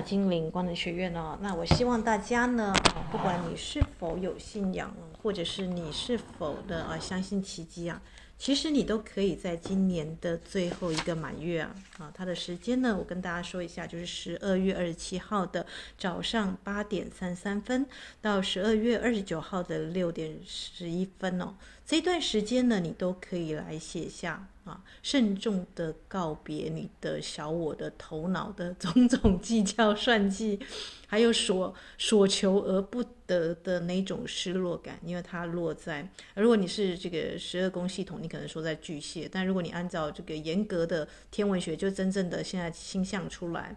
欢迎来到精灵光能学院哦。那我希望大家呢，不管你是否有信仰，或者是你是否的啊相信奇迹啊，其实你都可以在今年的最后一个满月啊啊，它的时间呢，我跟大家说一下，就是十二月二十七号的早上八点三三分到十二月二十九号的六点十一分哦。这段时间呢，你都可以来写下啊，慎重的告别你的小我的头脑的种种计较算计，还有所所求而不得的那种失落感，因为它落在，如果你是这个十二宫系统，你可能说在巨蟹，但如果你按照这个严格的天文学，就真正的现在星象出来，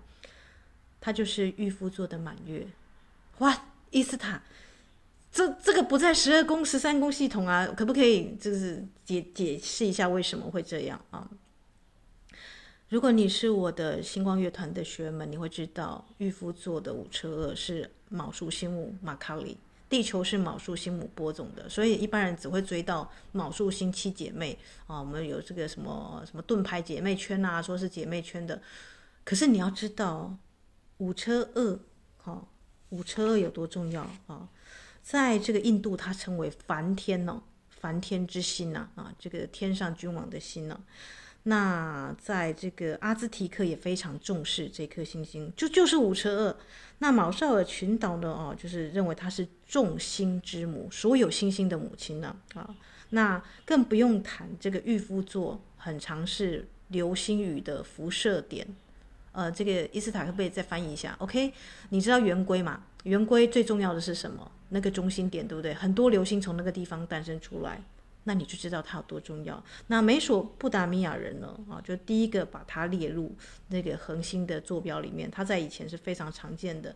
它就是御夫座的满月，哇，伊斯塔。这这个不在十二宫、十三宫系统啊，可不可以就是解解释一下为什么会这样啊？如果你是我的星光乐团的学员们，你会知道御夫座的五车二是卯宿星母马卡里，地球是卯宿星母播种的，所以一般人只会追到卯宿星七姐妹啊。我们有这个什么什么盾牌姐妹圈啊，说是姐妹圈的，可是你要知道五车二，哈，五车二有多重要啊？在这个印度，它称为梵天哦，梵天之心呐，啊，这个天上君王的心呢。那在这个阿兹提克也非常重视这颗星星，就就是五车二。那昴绍尔群岛呢，哦，就是认为它是众星之母，所有星星的母亲呢，啊，那更不用谈这个御夫座，很常是流星雨的辐射点。呃，这个伊斯塔可不可以再翻译一下？OK，你知道圆规吗？圆规最重要的是什么？那个中心点，对不对？很多流星从那个地方诞生出来，那你就知道它有多重要。那美索不达米亚人呢？啊，就第一个把它列入那个恒星的坐标里面，它在以前是非常常见的。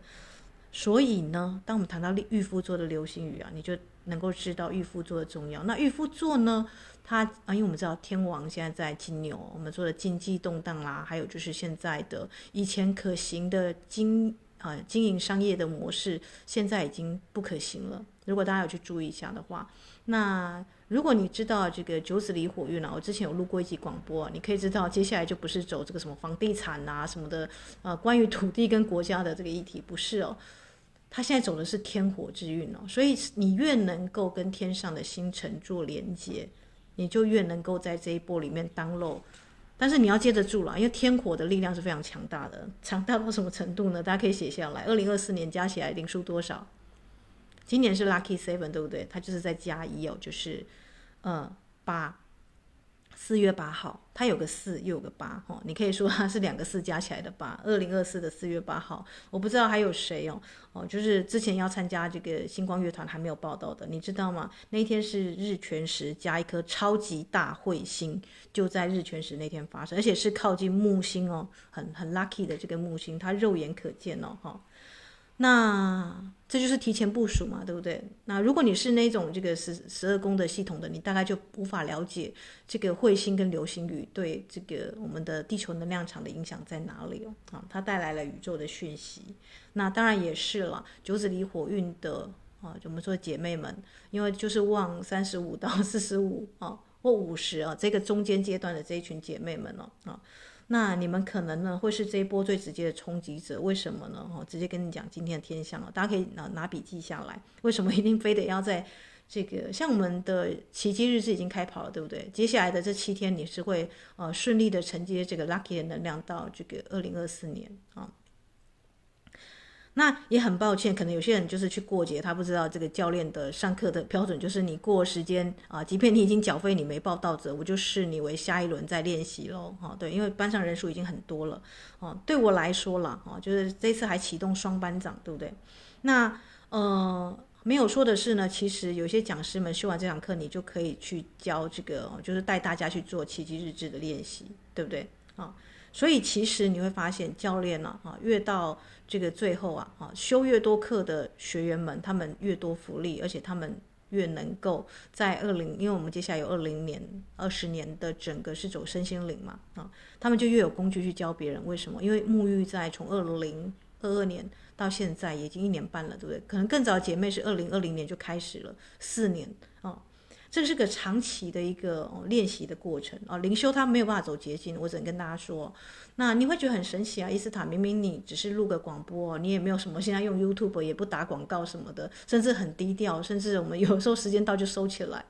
所以呢，当我们谈到御夫座的流星雨啊，你就能够知道御夫座的重要。那御夫座呢，它啊，因为我们知道天王现在在金牛，我们说的经济动荡啦，还有就是现在的以前可行的经。啊，经营商业的模式现在已经不可行了。如果大家有去注意一下的话，那如果你知道这个九子离火运啊，我之前有录过一集广播啊，你可以知道接下来就不是走这个什么房地产啊什么的，呃，关于土地跟国家的这个议题不是哦，他现在走的是天火之运哦，所以你越能够跟天上的星辰做连接，你就越能够在这一波里面当漏。但是你要接得住了，因为天火的力量是非常强大的，强大到什么程度呢？大家可以写下来。二零二四年加起来零数多少？今年是 Lucky Seven，对不对？它就是在加一哦，就是，嗯，八。四月八号，它有个四又有个八，哦，你可以说它是两个四加起来的八。二零二四的四月八号，我不知道还有谁哦，哦，就是之前要参加这个星光乐团还没有报道的，你知道吗？那天是日全食加一颗超级大彗星，就在日全食那天发生，而且是靠近木星哦，很很 lucky 的这个木星，它肉眼可见哦，哈。那这就是提前部署嘛，对不对？那如果你是那种这个十十二宫的系统的，你大概就无法了解这个彗星跟流星雨对这个我们的地球能量场的影响在哪里哦。啊，它带来了宇宙的讯息。那当然也是了，九紫离火运的啊，我们说姐妹们，因为就是旺三十五到四十五啊或五十啊这个中间阶段的这一群姐妹们哦啊。那你们可能呢会是这一波最直接的冲击者，为什么呢？哦，直接跟你讲今天的天象了，大家可以拿拿笔记下来。为什么一定非得要在这个像我们的奇迹日志已经开跑了，对不对？接下来的这七天你是会呃顺利的承接这个 lucky 的能量到这个二零二四年啊。那也很抱歉，可能有些人就是去过节，他不知道这个教练的上课的标准，就是你过时间啊，即便你已经缴费，你没报到者，我就视你为下一轮再练习喽。哈，对，因为班上人数已经很多了，哦，对我来说啦，哦，就是这次还启动双班长，对不对？那呃，没有说的是呢，其实有些讲师们修完这堂课，你就可以去教这个，就是带大家去做奇迹日志的练习，对不对？啊。所以其实你会发现，教练呢，啊，越到这个最后啊，啊，修越多课的学员们，他们越多福利，而且他们越能够在二零，因为我们接下来有二零年、二十年的整个是走身心灵嘛，啊，他们就越有工具去教别人。为什么？因为沐浴在从二零二二年到现在已经一年半了，对不对？可能更早姐妹是二零二零年就开始了，四年。这是个长期的一个、练习的过程啊。灵修它没有办法走捷径，我只能跟大家说。那你会觉得很神奇啊，伊斯塔，明明你只是录个广播，你也没有什么，现在用 YouTube 也不打广告什么的，甚至很低调，甚至我们有时候时间到就收起来。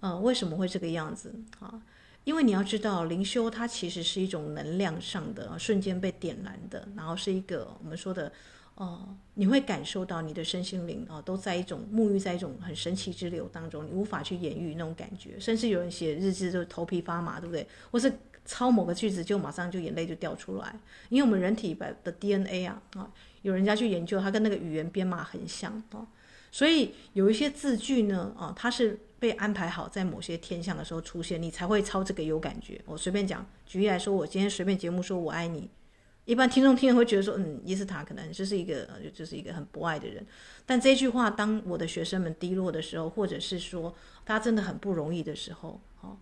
呃，为什么会这个样子啊？因为你要知道，灵修它其实是一种能量上的瞬间被点燃的，然后是一个我们说的。哦，你会感受到你的身心灵啊，都在一种沐浴在一种很神奇之流当中，你无法去言喻那种感觉。甚至有人写日志就头皮发麻，对不对？或是抄某个句子就马上就眼泪就掉出来，因为我们人体的 DNA 啊啊，有人家去研究，它跟那个语言编码很像啊，所以有一些字句呢啊，它是被安排好在某些天象的时候出现，你才会抄这个有感觉。我随便讲，举例来说，我今天随便节目说我爱你。一般听众听了会觉得说，嗯，伊斯塔可能就是一个，就是一个很博爱的人。但这句话，当我的学生们低落的时候，或者是说他真的很不容易的时候，哦，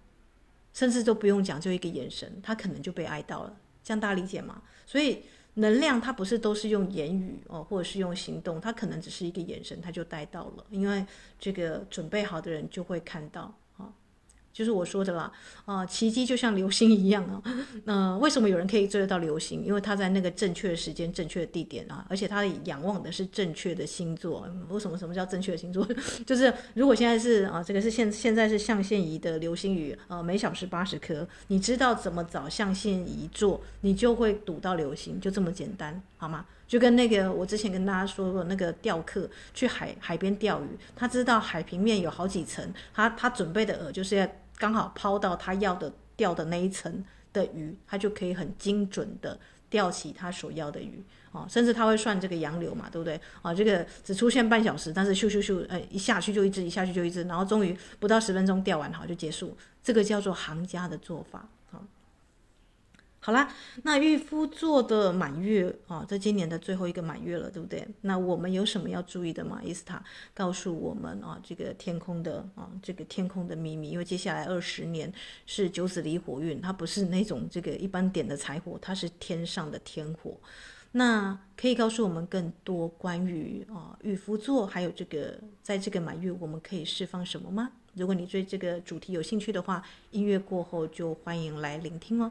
甚至都不用讲，就一个眼神，他可能就被爱到了。这样大家理解吗？所以能量它不是都是用言语哦，或者是用行动，它可能只是一个眼神，他就带到了。因为这个准备好的人就会看到。就是我说的啦，啊、奇迹就像流星一样啊。那、为什么有人可以追得到流星？因为他在那个正确的时间、正确的地点啊，而且他仰望的是正确的星座。为什么？什么叫正确的星座？就是如果现在是啊，这个是现现在是象限仪的流星雨，呃，每小时八十颗，你知道怎么找象限仪座，你就会赌到流星，就这么简单，好吗？就跟那个我之前跟大家说过，那个钓客去海海边钓鱼，他知道海平面有好几层，他他准备的饵就是要。刚好抛到他要的钓的那一层的鱼，他就可以很精准的钓起他所要的鱼哦，甚至他会算这个洋流嘛，对不对啊？这个只出现半小时，但是咻咻咻，呃，一下去就一只，一下去就一只，然后终于不到十分钟钓完好就结束，这个叫做行家的做法。好啦，那御夫座的满月啊，在今年的最后一个满月了，对不对？那我们有什么要注意的吗？伊斯塔告诉我们啊，这个天空的啊，这个天空的秘密，因为接下来二十年是九紫离火运，它不是那种这个一般点的柴火，它是天上的天火。那可以告诉我们更多关于啊御夫座，还有这个在这个满月我们可以释放什么吗？如果你对这个主题有兴趣的话，音乐过后就欢迎来聆听哦。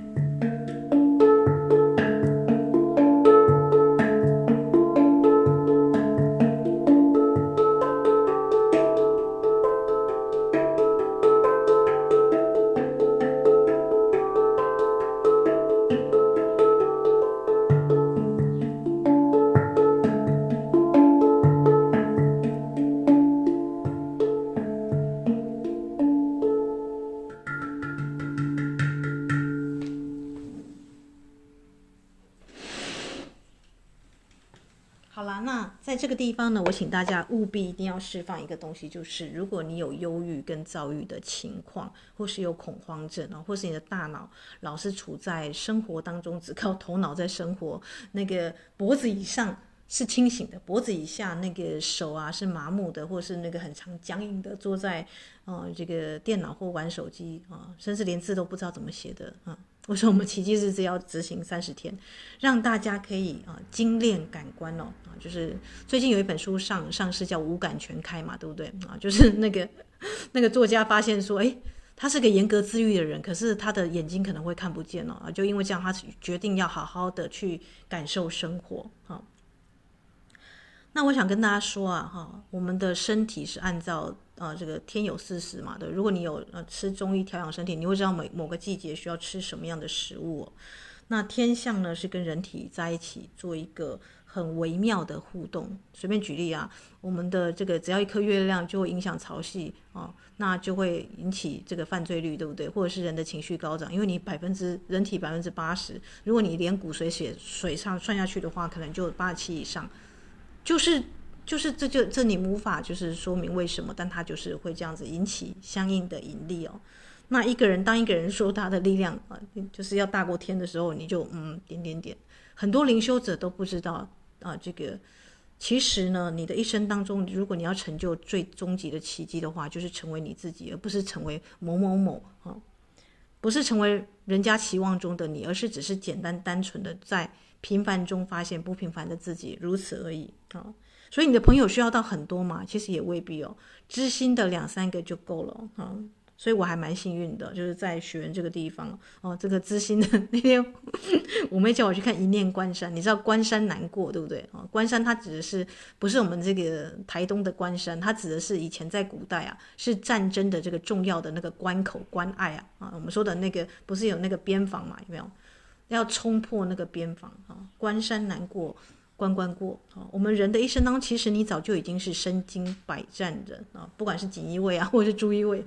地方呢，我请大家务必一定要释放一个东西，就是如果你有忧郁跟躁郁的情况，或是有恐慌症啊，或是你的大脑老是处在生活当中，只靠头脑在生活，那个脖子以上是清醒的，脖子以下那个手啊是麻木的，或是那个很长僵硬的，坐在啊、这个电脑或玩手机啊，甚至连字都不知道怎么写的啊。我说我们奇迹日子要执行三十天，让大家可以啊精炼感官哦啊，就是最近有一本书上上市叫五感全开嘛，对不对啊？就是那个 那个作家发现说，哎，他是个严格自愈的人，可是他的眼睛可能会看不见哦啊，就因为这样，他决定要好好的去感受生活啊。那我想跟大家说啊哈，我们的身体是按照。啊，这个天有四时嘛，对。如果你有呃吃中医调养身体，你会知道每某个季节需要吃什么样的食物。那天象呢，是跟人体在一起做一个很微妙的互动。随便举例啊，我们的这个只要一颗月亮就会影响潮汐啊，那就会引起这个犯罪率，对不对？或者是人的情绪高涨，因为你百分之人体百分之八十，如果你连骨髓血水上算下去的话，可能就八十七以上，就是。就是这就这你无法就是说明为什么，但他就是会这样子引起相应的引力哦。那一个人当一个人说他的力量啊，就是要大过天的时候，你就嗯点点点。很多灵修者都不知道啊，这个其实呢，你的一生当中，如果你要成就最终极的奇迹的话，就是成为你自己，而不是成为某某某啊，不是成为人家期望中的你，而是只是简单单纯的在平凡中发现不平凡的自己，如此而已啊。所以你的朋友需要到很多吗？其实也未必哦，知心的两三个就够了啊。所以我还蛮幸运的，就是在学员这个地方哦，这个知心的那天，我妹叫我去看一念关山，你知道关山难过对不对啊？关山它指的是不是我们这个台东的关山？它指的是以前在古代啊，是战争的这个重要的那个关口关隘啊啊，我们说的那个不是有那个边防嘛？有没有？要冲破那个边防啊？关山难过关关过啊！我们人的一生当中，其实你早就已经是身经百战的啊，不管是锦衣卫啊，或者是朱衣卫。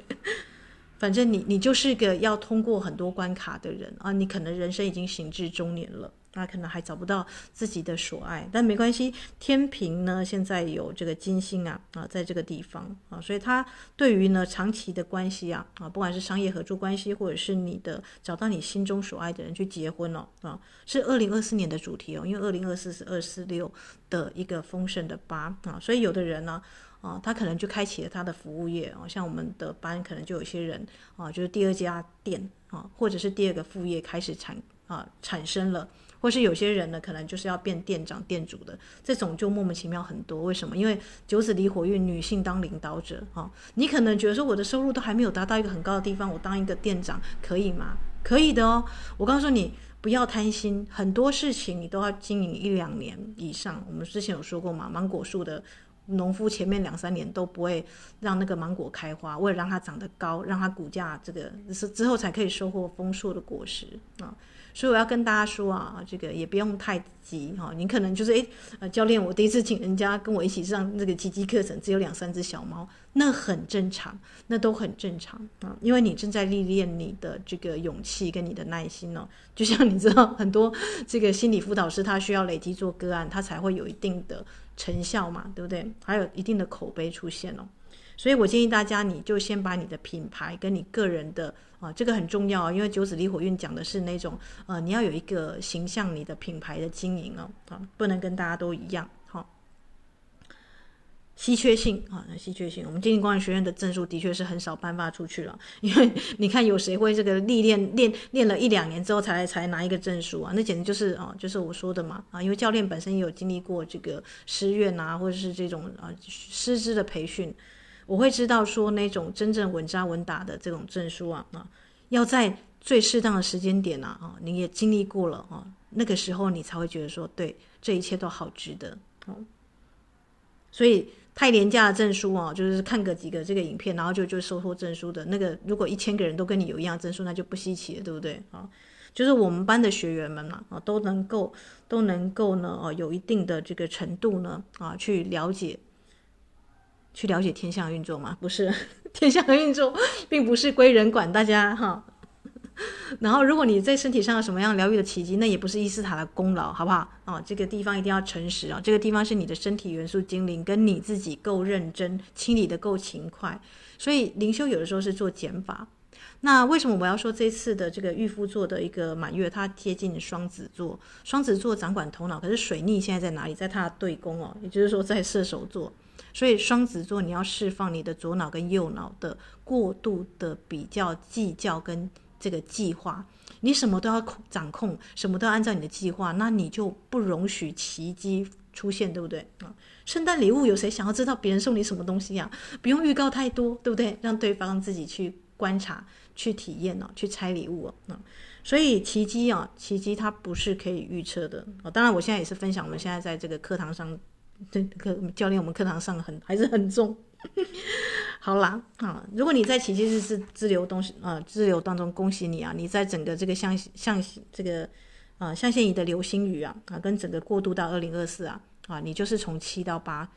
反正你你就是个要通过很多关卡的人啊，你可能人生已经行至中年了，那可能还找不到自己的所爱，但没关系。天平呢，现在有这个金星啊啊，在这个地方啊，所以他对于呢长期的关系啊啊，不管是商业合作关系，或者是你的找到你心中所爱的人去结婚了啊，是二零二四年的主题哦，因为二零二四是二四六的一个丰盛的八啊，所以有的人呢。啊他可能就开启了他的服务业哦，像我们的班可能就有些人啊，就是第二家店啊，或者是第二个副业开始产啊产生了，或是有些人呢，可能就是要变店长、店主的，这种就莫名其妙很多。为什么？因为九紫离火运，女性当领导者啊，你可能觉得说我的收入都还没有达到一个很高的地方，我当一个店长可以吗？可以的哦。我告诉你，不要贪心，很多事情你都要经营一两年以上。我们之前有说过嘛，芒果树的。农夫前面两三年都不会让那个芒果开花，为了让它长得高，让它骨架这个是之后才可以收获丰硕的果实啊。所以我要跟大家说啊，这个也不用太急哈。你可能就是诶，呃，教练，我第一次请人家跟我一起上这个奇迹课程，只有两三只小猫，那很正常，那都很正常啊。因为你正在历练你的这个勇气跟你的耐心哦。就像你知道，很多这个心理辅导师他需要累积做个案，他才会有一定的成效嘛，对不对？还有一定的口碑出现哦。所以我建议大家，你就先把你的品牌跟你个人的啊，这个很重要，因为九紫离火运讲的是那种呃，你要有一个形象，你的品牌的经营哦，啊，不能跟大家都一样，稀缺性啊，那稀缺性，我们经营管理学院的证书的确是很少颁发出去了，因为你看有谁会这个历练练练了一两年之后才才拿一个证书啊？那简直就是啊，就是我说的嘛啊，因为教练本身也有经历过这个师院啊，或者是这种啊师资的培训。我会知道说那种真正稳扎稳打的这种证书啊啊，要在最适当的时间点啊啊，你也经历过了啊，那个时候你才会觉得说，对，这一切都好值得哦。所以太廉价的证书啊，就是看个几个这个影片，然后就就收获证书的那个，如果一千个人都跟你有一样证书，那就不稀奇了，对不对啊？就是我们班的学员们嘛啊，都能够都能够呢啊，有一定的这个程度呢啊，去了解。去了解天象运作嘛？不是，天象运作并不是归人管，大家哈。然后，如果你在身体上有什么样疗愈的奇迹，那也不是伊斯塔的功劳，好不好？啊，这个地方一定要诚实啊，这个地方是你的身体元素精灵跟你自己够认真，清理的够勤快。所以灵修有的时候是做减法。那为什么我要说这次的这个御夫座的一个满月，它贴近双子座，双子座掌管头脑，可是水逆现在在哪里？在它的对宫哦，也就是说在射手座。所以双子座，你要释放你的左脑跟右脑的过度的比较计较跟这个计划，你什么都要掌控，什么都要按照你的计划，那你就不容许奇迹出现，对不对啊？圣诞礼物有谁想要知道别人送你什么东西呀？不用预告太多，对不对？让对方自己去观察、去体验哦，去拆礼物啊。所以奇迹啊，奇迹它不是可以预测的啊。当然，我现在也是分享我们现在在这个课堂上。这课教练，我们课堂上很还是很重。好啦，啊，如果你在奇迹日是支流东西啊，支流当中，恭喜你啊！你在整个这个象象这个啊象限仪的流星雨啊啊，跟整个过渡到二零二四啊啊，你就是从七到八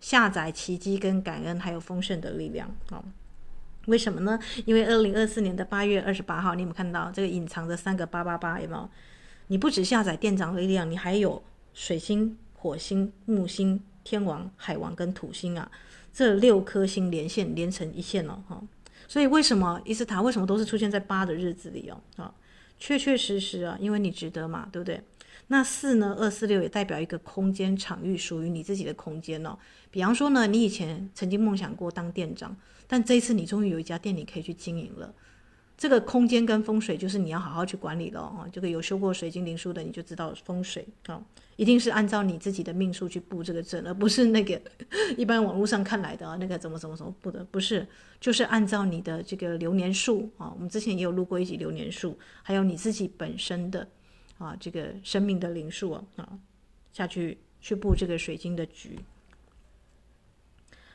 下载奇迹跟感恩还有丰盛的力量啊。为什么呢？因为二零二四年的八月二十八号，你有没有看到这个隐藏着三个八八八？有没有？你不只下载店长力量，你还有水星。火星、木星、天王、海王跟土星啊，这六颗星连线连成一线哦哈。所以为什么伊斯塔为什么都是出现在八的日子里哦？啊，确确实实啊，因为你值得嘛，对不对？那四呢，二四六也代表一个空间场域，属于你自己的空间哦。比方说呢，你以前曾经梦想过当店长，但这一次你终于有一家店你可以去经营了。这个空间跟风水就是你要好好去管理了哦。这个有修过水晶灵数的，你就知道风水啊，一定是按照你自己的命数去布这个阵，而不是那个 一般网络上看来的啊，那个怎么怎么怎么布的，不是，就是按照你的这个流年数啊。我们之前也有录过一集流年数，还有你自己本身的啊这个生命的灵数啊啊下去去布这个水晶的局。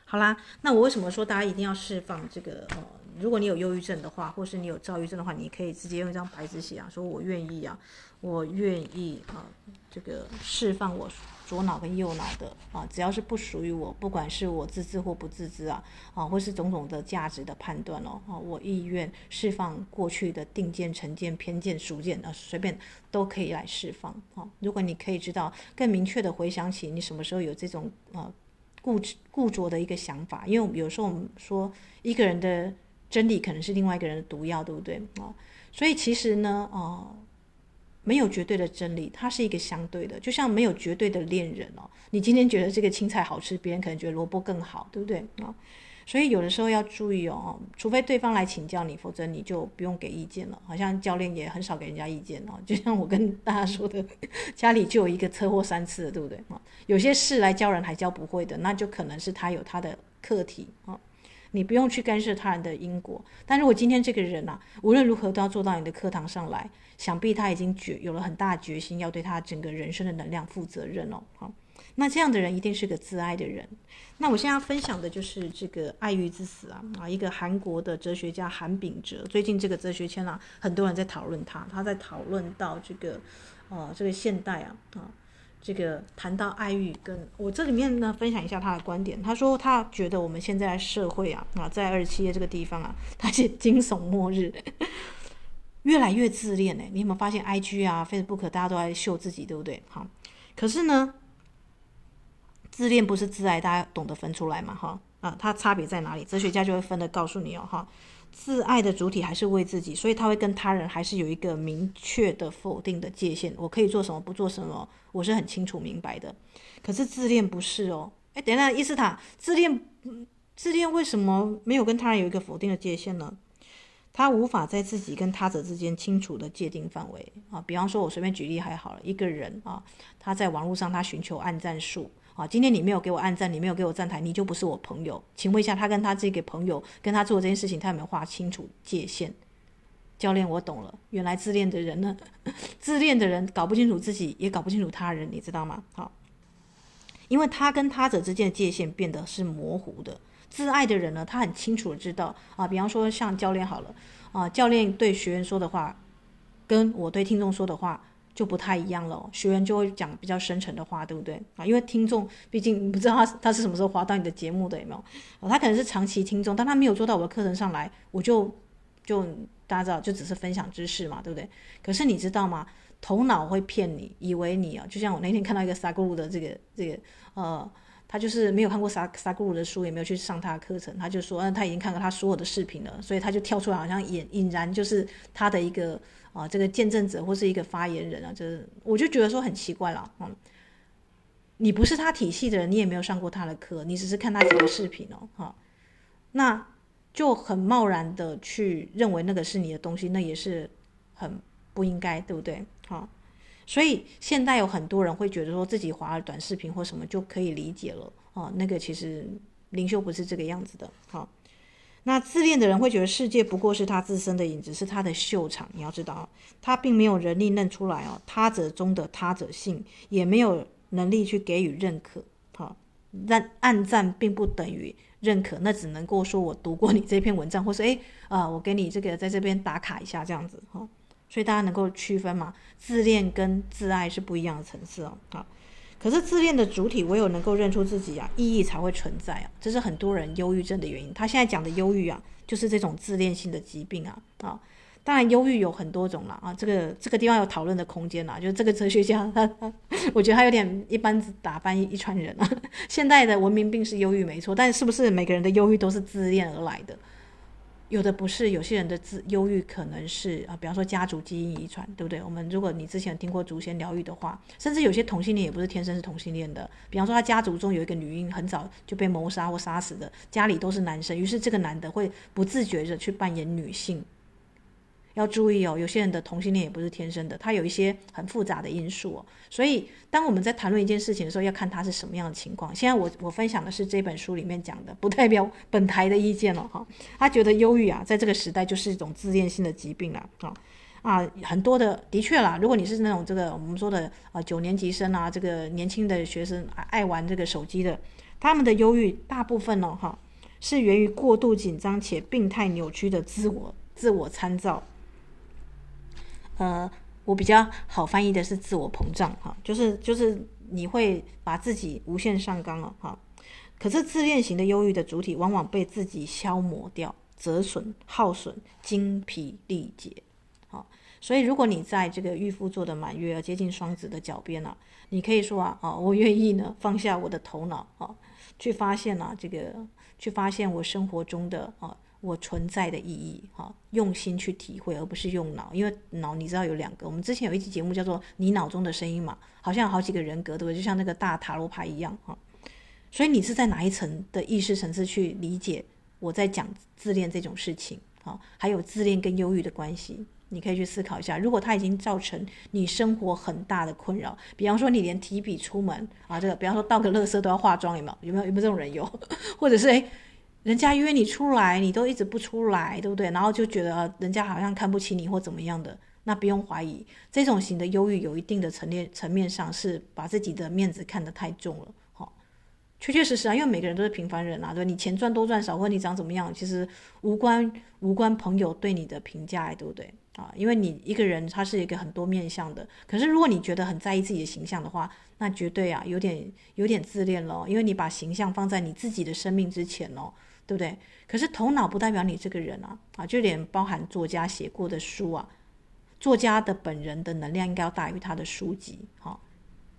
好啦，那我为什么说大家一定要释放这个呃？如果你有忧郁症的话，或是你有躁郁症的话，你可以直接用一张白纸写啊，说我愿意啊，我愿意啊，这个释放我左脑跟右脑的啊，只要是不属于我，不管是我自知或不自知啊，啊，或是种种的价值的判断哦，啊，我意愿释放过去的定见、成见、偏见、俗见啊，随便都可以来释放啊。如果你可以知道更明确的回想起你什么时候有这种啊固执固着的一个想法，因为有时候我们说一个人的。真理可能是另外一个人的毒药，对不对啊？所以其实呢，哦，没有绝对的真理，它是一个相对的，就像没有绝对的恋人哦。你今天觉得这个青菜好吃，别人可能觉得萝卜更好，对不对啊？所以有的时候要注意哦，除非对方来请教你，否则你就不用给意见了。好像教练也很少给人家意见哦。就像我跟大家说的，家里就有一个车祸三次了，对不对啊？有些事来教人还教不会的，那就可能是他有他的课题啊。你不用去干涉他人的因果，但如果今天这个人啊，无论如何都要坐到你的课堂上来，想必他已经决有了很大决心，要对他整个人生的能量负责任哦。好，那这样的人一定是个自爱的人。那我现在要分享的就是这个《爱欲之死》啊啊，一个韩国的哲学家韩炳哲，最近这个哲学圈啊，很多人在讨论他，他在讨论到这个，呃，这个现代啊啊。这个谈到爱欲，跟我这里面呢分享一下他的观点。他说他觉得我们现在社会啊啊，在二十七页这个地方啊，他写惊悚末日，越来越自恋呢。你有没有发现？IG 啊，Facebook 大家都在秀自己，对不对？好，可是呢，自恋不是自爱，大家懂得分出来嘛？哈啊，它差别在哪里？哲学家就会分的告诉你哦，哈。自爱的主体还是为自己，所以他会跟他人还是有一个明确的否定的界限。我可以做什么，不做什么，我是很清楚明白的。可是自恋不是哦。哎，等一下，伊斯塔，自恋，自恋为什么没有跟他人有一个否定的界限呢？他无法在自己跟他者之间清楚的界定范围啊。比方说，我随便举例还好了，一个人啊，他在网络上他寻求暗战术。啊，今天你没有给我按赞，你没有给我站台，你就不是我朋友。请问一下，他跟他这个朋友跟他做这件事情，他有没有划清楚界限？教练，我懂了，原来自恋的人呢，自恋的人搞不清楚自己，也搞不清楚他人，你知道吗？好，因为他跟他者之间的界限变得是模糊的。自爱的人呢，他很清楚的知道啊，比方说像教练好了啊，教练对学员说的话，跟我对听众说的话。就不太一样了，学员就会讲比较深沉的话，对不对啊？因为听众毕竟你不知道他他是什么时候滑到你的节目的，有没有？哦，他可能是长期听众，但他没有做到我的课程上来，我就就大家知道，就只是分享知识嘛，对不对？可是你知道吗？头脑会骗你，以为你啊，就像我那天看到一个萨古鲁的这个这个呃，他就是没有看过萨萨古鲁的书，也没有去上他的课程，他就说，嗯，他已经看过他所有的视频了，所以他就跳出来，好像引引然就是他的一个。啊，这个见证者或是一个发言人啊，就是我就觉得说很奇怪了，嗯，你不是他体系的人，你也没有上过他的课，你只是看他几个视频哦，哈，那就很贸然的去认为那个是你的东西，那也是很不应该，对不对？哈，所以现在有很多人会觉得说自己滑了短视频或什么就可以理解了，啊，那个其实灵修不是这个样子的，哈。那自恋的人会觉得世界不过是他自身的影子，是他的秀场。你要知道，他并没有能力认出来哦，他者中的他者性，也没有能力去给予认可。好，但暗赞并不等于认可，那只能够说我读过你这篇文章，或是诶啊，我给你这个在这边打卡一下这样子哈。所以大家能够区分嘛，自恋跟自爱是不一样的层次哦。好。可是自恋的主体唯有能够认出自己啊，意义才会存在啊，这是很多人忧郁症的原因。他现在讲的忧郁啊，就是这种自恋性的疾病啊啊。当然，忧郁有很多种了啊，这个这个地方有讨论的空间啦。就是这个哲学家他他，我觉得他有点一般打翻一船人啊。现代的文明病是忧郁没错，但是不是每个人的忧郁都是自恋而来的？有的不是，有些人的自忧郁可能是啊，比方说家族基因遗传，对不对？我们如果你之前听过祖先疗愈的话，甚至有些同性恋也不是天生是同性恋的。比方说他家族中有一个女婴很早就被谋杀或杀死的，家里都是男生，于是这个男的会不自觉着去扮演女性，要注意哦，有些人的同性恋也不是天生的，他有一些很复杂的因素哦。所以，当我们在谈论一件事情的时候，要看他是什么样的情况。现在我我分享的是这本书里面讲的，不代表本台的意见了哈。他觉得忧郁啊，在这个时代就是一种自恋性的疾病了啊啊，很多的的确啦，如果你是那种这个我们说的啊九年级生啊，这个年轻的学生爱玩这个手机的，他们的忧郁大部分呢哈，是源于过度紧张且病态扭曲的自我自我参照。呃，我比较好翻译的是自我膨胀哈，就是就是你会把自己无限上纲了哈。可是自恋型的忧郁的主体往往被自己消磨掉、折损、耗损、精疲力竭。好，所以如果你在这个预付座的满月接近双子的脚边呢，你可以说啊，啊，我愿意呢放下我的头脑啊，去发现啊这个，去发现我生活中的啊。我存在的意义，哈，用心去体会，而不是用脑，因为脑你知道有两个。我们之前有一期节目叫做《你脑中的声音》嘛，好像有好几个人格，对不对？就像那个大塔罗牌一样，哈。所以你是在哪一层的意识层次去理解我在讲自恋这种事情，哈，还有自恋跟忧郁的关系，你可以去思考一下。如果它已经造成你生活很大的困扰，比方说你连提笔出门啊，这个，比方说倒个垃圾都要化妆，有没有？有没有？有没有这种人有？或者是诶人家约你出来，你都一直不出来，对不对？然后就觉得人家好像看不起你或怎么样的，那不用怀疑，这种型的忧郁有一定的层面层面上是把自己的面子看得太重了，哈、哦，确确实实啊，因为每个人都是平凡人啊，对，你钱赚多赚少或你长怎么样，其实无关无关朋友对你的评价，对不对啊？因为你一个人他是一个很多面向的，可是如果你觉得很在意自己的形象的话，那绝对啊有点有点自恋了，因为你把形象放在你自己的生命之前哦。对不对？可是头脑不代表你这个人啊啊！就连包含作家写过的书啊，作家的本人的能量应该要大于他的书籍，哈、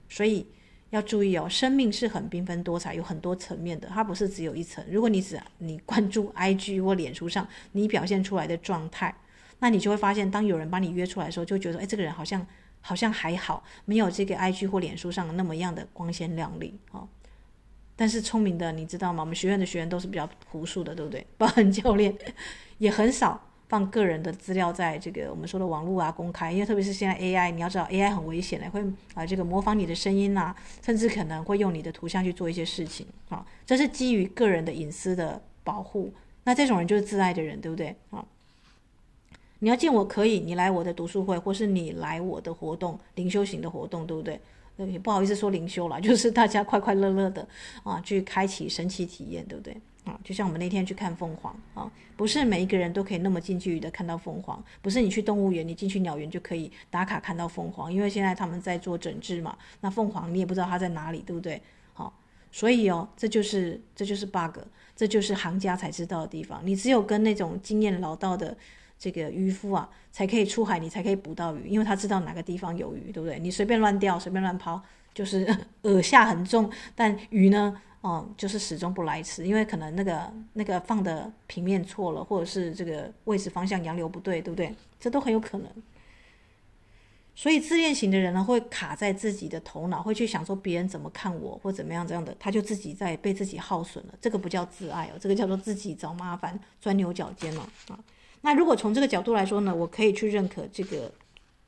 所以要注意哦，生命是很缤纷多彩，有很多层面的，它不是只有一层。如果你只你关注 IG 或脸书上你表现出来的状态，那你就会发现，当有人把你约出来的时候，就觉得哎，这个人好像好像还好，没有这个 IG 或脸书上那么样的光鲜亮丽，哈、但是聪明的，你知道吗？我们学院的学员都是比较朴素的，对不对？包含教练也很少放个人的资料在这个我们说的网络啊公开，因为特别是现在 AI，你要知道 AI 很危险的，会啊这个模仿你的声音啊，甚至可能会用你的图像去做一些事情啊，这是基于个人的隐私的保护。那这种人就是自爱的人，对不对啊？你要见我可以，你来我的读书会，或是你来我的活动，灵修型的活动，对不对？也不好意思说灵修了，就是大家快快乐乐的啊，去开启神奇体验，对不对啊？就像我们那天去看凤凰啊，不是每一个人都可以那么近距离的看到凤凰，不是你去动物园，你进去鸟园就可以打卡看到凤凰，因为现在他们在做整治嘛，那凤凰你也不知道它在哪里，对不对？好，所以哦，这就是这就是 bug，这就是行家才知道的地方，你只有跟那种经验老道的。这个渔夫啊，才可以出海，你才可以捕到鱼，因为他知道哪个地方有鱼，对不对？你随便乱钓，随便乱抛，就是 饵下很重，但鱼呢，哦，就是始终不来吃，因为可能那个那个放的平面错了，或者是这个位置方向洋流不对，对不对？这都很有可能。所以自恋型的人呢，会卡在自己的头脑，会去想说别人怎么看我，或怎么样这样的，他就自己在被自己耗损了。这个不叫自爱哦，这个叫做自己找麻烦，钻牛角尖了啊。那如果从这个角度来说呢，我可以去认可这个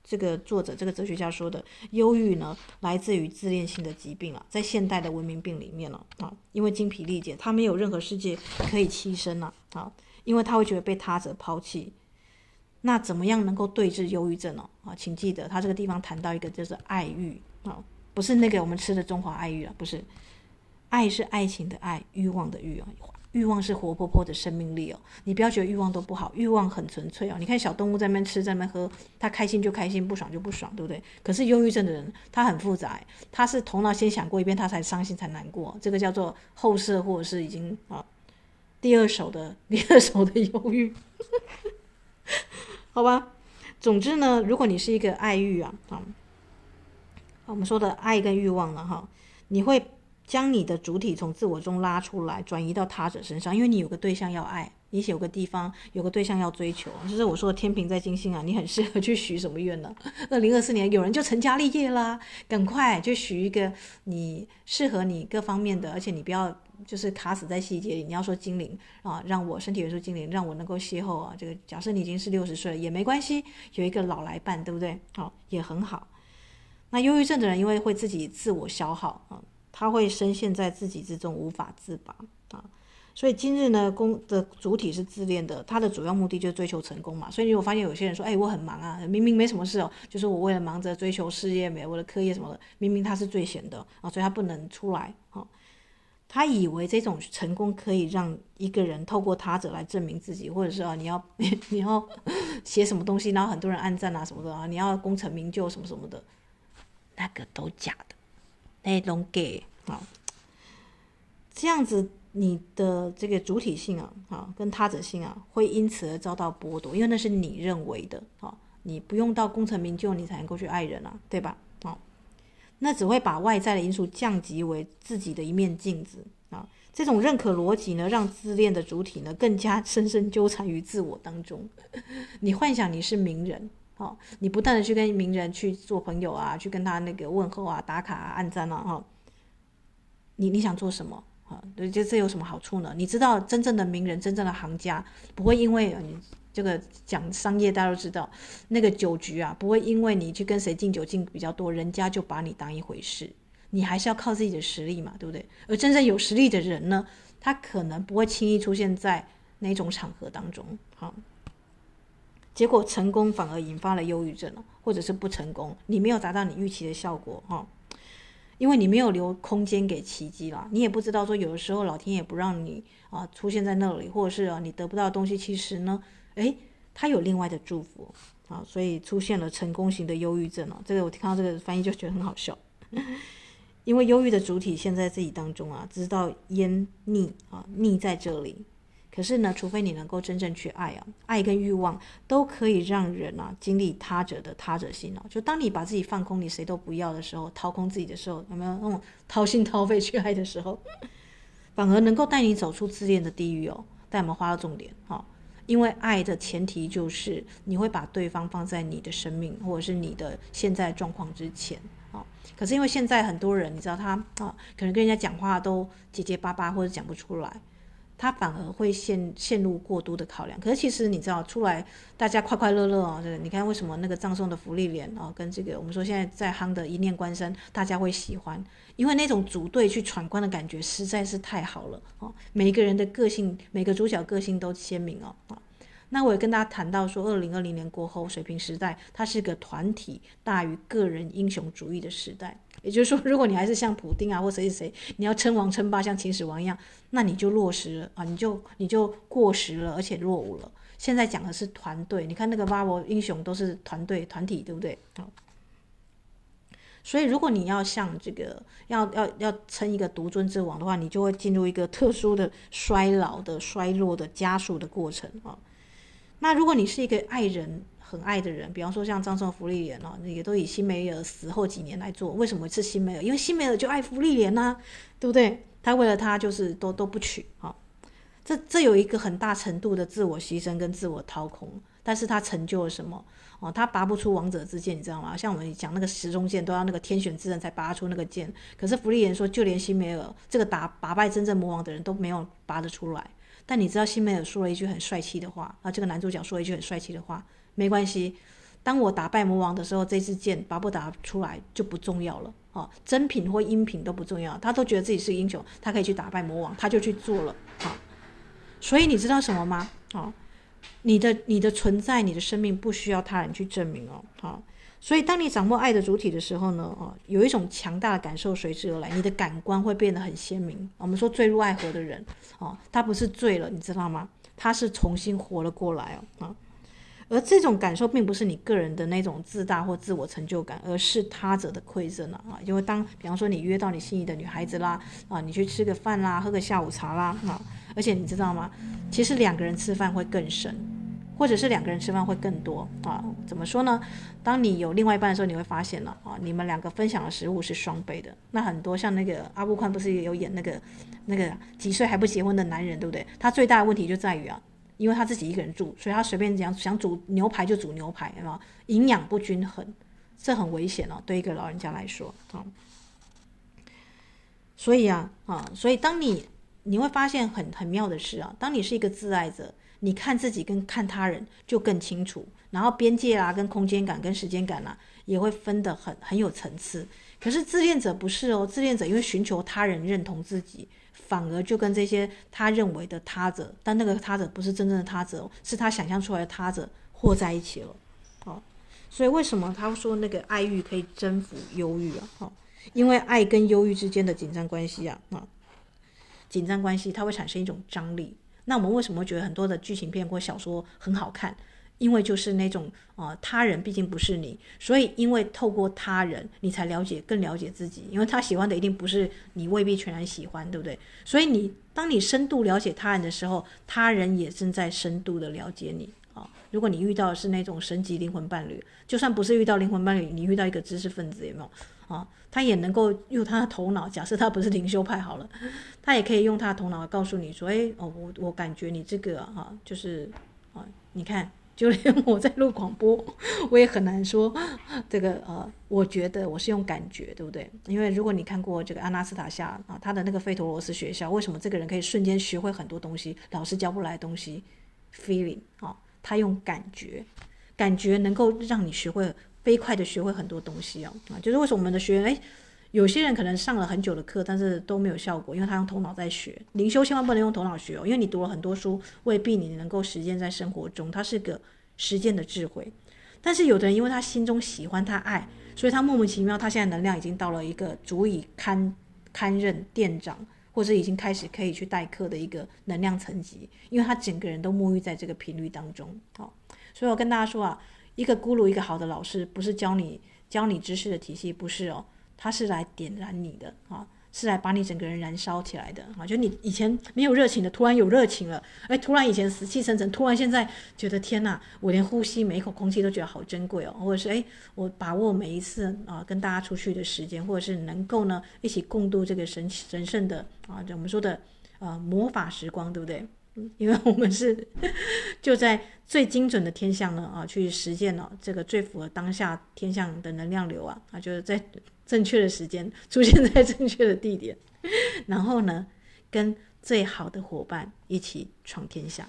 这个作者这个哲学家说的，忧郁呢来自于自恋性的疾病了，在现代的文明病里面了啊，因为精疲力竭，他没有任何世界可以栖身了啊，因为他会觉得被他者抛弃。那怎么样能够对治忧郁症呢？啊，请记得他这个地方谈到一个就是爱欲啊，不是那个我们吃的中华爱玉了，不是，爱是爱情的爱，欲望的欲啊。欲望是活泼泼的生命力哦，你不要觉得欲望都不好，欲望很纯粹哦。你看小动物在那边吃，在那边喝，他开心就开心，不爽就不爽，对不对？可是忧郁症的人，他很复杂，他是头脑先想过一遍，他才伤心才难过，这个叫做后设或者是已经啊第二手的 第二手的忧郁，好吧？总之呢，如果你是一个爱欲啊啊，我们说的爱跟欲望了哈，你会。将你的主体从自我中拉出来，转移到他者身上，因为你有个对象要爱，你有个地方有个对象要追求，就是我说天平在金星啊，你很适合去许什么愿呢？二零二四年有人就成家立业啦，赶快就许一个你适合你各方面的，而且你不要就是卡死在细节里。你要说精灵啊，让我身体元素精灵，让我能够邂逅啊，这个假设你已经是六十岁了也没关系，有一个老来伴，对不对？好、也很好。那忧郁症的人因为会自己自我消耗啊，他会深陷在自己之中无法自拔啊。所以今日呢，公的主体是自恋的，他的主要目的就是追求成功嘛。所以你有发现有些人说，哎，我很忙啊，明明没什么事哦，就是我为了忙着追求事业、没我的课业什么的，明明他是最闲的啊，所以他不能出来啊。他以为这种成功可以让一个人透过他者来证明自己，或者是啊，你要 你要写什么东西，然后很多人按赞啊什么的啊，你要功成名就什么什么的，那个都假的，那种给啊，这样子。你的这个主体性啊，啊，跟他者性啊，会因此而遭到剥夺，因为那是你认为的，啊，你不用到功成名就，你才能够去爱人啊，对吧？啊，那只会把外在的因素降级为自己的一面镜子啊。这种认可逻辑呢，让自恋的主体呢，更加深深纠缠于自我当中。你幻想你是名人，啊，你不断的去跟名人去做朋友啊，去跟他那个问候啊、打卡啊、按赞啊，哈，你你想做什么？啊，对，就这有什么好处呢？你知道，真正的名人、真正的行家，不会因为你这个讲商业，大家都知道，那个酒局啊，不会因为你去跟谁敬酒敬比较多，人家就把你当一回事。你还是要靠自己的实力嘛，对不对？而真正有实力的人呢，他可能不会轻易出现在那种场合当中。好，结果成功反而引发了忧郁症了，或者是不成功，你没有达到你预期的效果，哈。因为你没有留空间给奇迹啦，你也不知道说有的时候老天爷不让你啊出现在那里，或者是啊你得不到的东西，其实呢，诶，他有另外的祝福啊，所以出现了成功型的忧郁症啊。这个我听到这个翻译就觉得很好笑，因为忧郁的主体现在自己当中啊，知道烟腻啊，腻在这里。可是呢，除非你能够真正去爱啊，爱跟欲望都可以让人啊经历他者的他者心啊。就当你把自己放空，你谁都不要的时候，掏空自己的时候，有没有那种掏心掏肺去爱的时候，反而能够带你走出自恋的地狱哦。但我们划到重点哈，因为爱的前提就是你会把对方放在你的生命或者是你的现在状况之前啊。可是因为现在很多人，你知道他啊，可能跟人家讲话都结结巴巴或者讲不出来。他反而会陷陷入过度的考量，可是其实你知道，出来大家快快乐乐啊，你看为什么那个葬送的福利莲啊，跟这个我们说现在在夯的一念关山，大家会喜欢，因为那种组队去闯关的感觉实在是太好了啊！每一个人的个性，每个主角个性都鲜明哦啊。那我也跟大家谈到说，二零二零年过后，水瓶时代它是个团体大于个人英雄主义的时代。也就是说，如果你还是像普丁啊或谁谁谁，你要称王称霸像秦始皇一样，那你就落实了啊，你就你就过时了，而且落伍了。现在讲的是团队，你看那个 Marvel 英雄都是团队团体，对不对？好，所以如果你要像这个要要要称一个独尊之王的话，你就会进入一个特殊的衰老的衰落的加速的过程啊。那如果你是一个爱人，很爱的人，比方说像葬送芙莉莲哦，也都以辛梅尔死后几年来做。为什么是辛梅尔？因为辛梅尔就爱芙莉莲呐，对不对？他为了他就是都都不娶啊。这这有一个很大程度的自我牺牲跟自我掏空，但是他成就了什么？哦，他拔不出王者之剑，你知道吗？像我们讲那个时钟剑，都要那个天选之人才拔出那个剑。可是芙莉莲说，就连辛梅尔这个打打败真正魔王的人都没有拔得出来。但你知道辛梅尔说了一句很帅气的话啊，这个男主角说了一句很帅气的话。没关系，当我打败魔王的时候，这支剑拔不拔出来就不重要了。哦，真品或阴品都不重要，他都觉得自己是英雄，他可以去打败魔王，他就去做了。好，所以你知道什么吗？哦，你的你的存在，你的生命不需要他人去证明哦。好，所以当你掌握爱的主体的时候呢，哦，有一种强大的感受随之而来，你的感官会变得很鲜明。我们说坠入爱河的人，哦，他不是醉了，你知道吗？他是重新活了过来哦。啊。而这种感受并不是你个人的那种自大或自我成就感，而是他者的馈赠了啊！因为当比方说你约到你心仪的女孩子啦，啊，你去吃个饭啦，喝个下午茶啦，啊，而且你知道吗？其实两个人吃饭会更深，或者是两个人吃饭会更多啊？怎么说呢？当你有另外一半的时候，你会发现了啊，你们两个分享的食物是双倍的。那很多像那个阿布宽不是也有演那个那个几岁还不结婚的男人，对不对？他最大的问题就在于啊。因为他自己一个人住，所以他随便讲想煮牛排就煮牛排，有没有？营养不均衡，这很危险哦，对一个老人家来说啊。所以啊啊，所以当你你会发现很很妙的是啊，当你是一个自爱者，你看自己跟看他人就更清楚，然后边界啊、跟空间感、跟时间感啊，也会分得很很有层次。可是自恋者不是哦，自恋者因为寻求他人认同自己。反而就跟这些他认为的他者，但那个他者不是真正的他者，是他想象出来的他者和在一起了，哦，所以为什么他说那个爱欲可以征服忧郁啊？哈，因为爱跟忧郁之间的紧张关系啊，啊，紧张关系它会产生一种张力。那我们为什么觉得很多的剧情片或小说很好看？因为就是那种啊、他人毕竟不是你，所以因为透过他人，你才了解更了解自己。因为他喜欢的一定不是你，未必全然喜欢，对不对？所以你当你深度了解他人的时候，他人也正在深度的了解你啊、如果你遇到的是那种神级灵魂伴侣，就算不是遇到灵魂伴侣，你遇到一个知识分子，有没有啊、他也能够用他的头脑，假设他不是灵修派好了，他也可以用他的头脑告诉你说：“哎，哦，我我感觉你这个哈、啊，就是啊，你看。”就连我在录广播，我也很难说这个呃，我觉得我是用感觉，对不对？因为如果你看过这个阿纳斯塔夏啊，他的那个费陀罗斯学校，为什么这个人可以瞬间学会很多东西，老师教不来东西？Feeling 啊，他用感觉，感觉能够让你学会飞快的学会很多东西啊啊，就是为什么我们的学员诶有些人可能上了很久的课，但是都没有效果，因为他用头脑在学。灵修千万不能用头脑学哦，因为你读了很多书，未必你能够实践在生活中。它是个实践的智慧。但是有的人，因为他心中喜欢他爱，所以他莫名其妙，他现在能量已经到了一个足以堪堪任店长，或者已经开始可以去代课的一个能量层级，因为他整个人都沐浴在这个频率当中。好，所以我跟大家说啊，一个咕噜，一个好的老师，不是教你教你知识的体系，不是哦。他是来点燃你的啊，是来把你整个人燃烧起来的啊！就你以前没有热情的，突然有热情了，哎，突然以前死气沉沉，突然现在觉得天哪，我连呼吸每一口空气都觉得好珍贵哦，或者是哎，我把握每一次啊跟大家出去的时间，或者是能够呢一起共度这个神神圣的啊，我们说的呃魔法时光，对不对？因为我们是就在最精准的天象呢啊，去实践了这个最符合当下天象的能量流啊啊，就是在正确的时间出现在正确的地点，然后呢，跟最好的伙伴一起闯天下。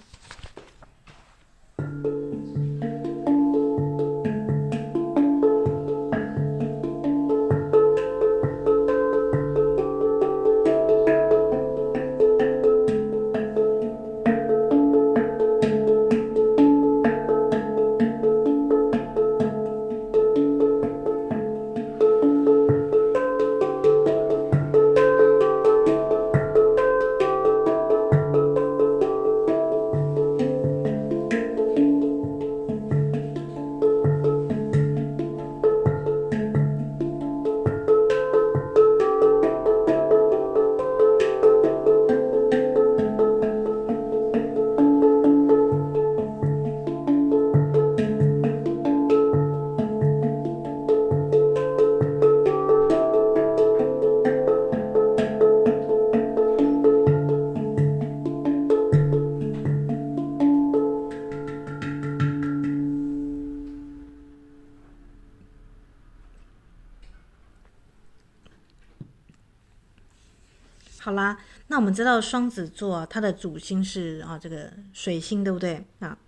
们知道双子座，它的主星是啊这个水星，对不对？啊，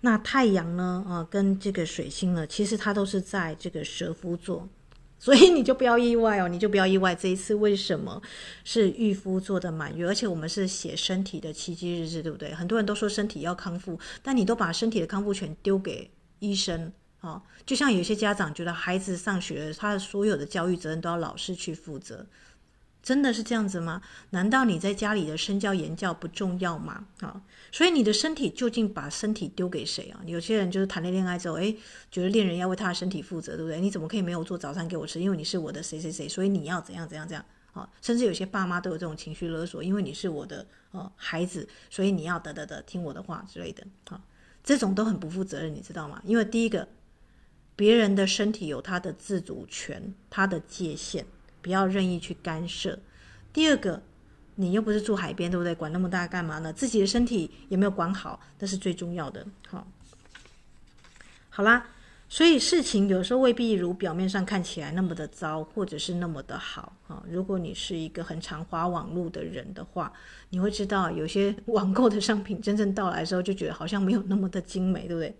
那太阳呢啊跟这个水星呢，其实它都是在这个蛇夫座，所以你就不要意外哦，你就不要意外这一次为什么是御夫座的满月，而且我们是写身体的奇迹日志，对不对？很多人都说身体要康复，但你都把身体的康复权丢给医生啊，就像有些家长觉得孩子上学，他的所有的教育责任都要老师去负责。真的是这样子吗？难道你在家里的身教言教不重要吗？啊，所以你的身体究竟把身体丢给谁啊？有些人就是谈恋爱之后，诶，觉得恋人要为他的身体负责，对不对？你怎么可以没有做早餐给我吃？因为你是我的谁谁谁，所以你要怎样怎样怎样啊？甚至有些爸妈都有这种情绪勒索，因为你是我的呃孩子，所以你要得得得听我的话之类的啊，这种都很不负责任，你知道吗？因为第一个，别人的身体有他的自主权，他的界限。不要任意去干涉。第二个，你又不是住海边，对不对？管那么大干嘛呢？自己的身体有没有管好，那是最重要的。好，好啦。所以事情有时候未必如表面上看起来那么的糟，或者是那么的好啊。如果你是一个很常滑网络的人的话，你会知道有些网购的商品真正到来的时候，就觉得好像没有那么的精美，对不对？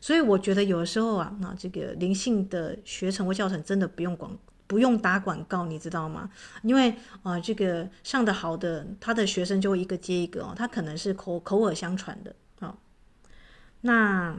所以我觉得有时候啊，那这个灵性的学程或教程真的不用广，不用打广告，你知道吗？因为啊，这个上的好的，他的学生就会一个接一个哦，他可能是口口耳相传的啊。那。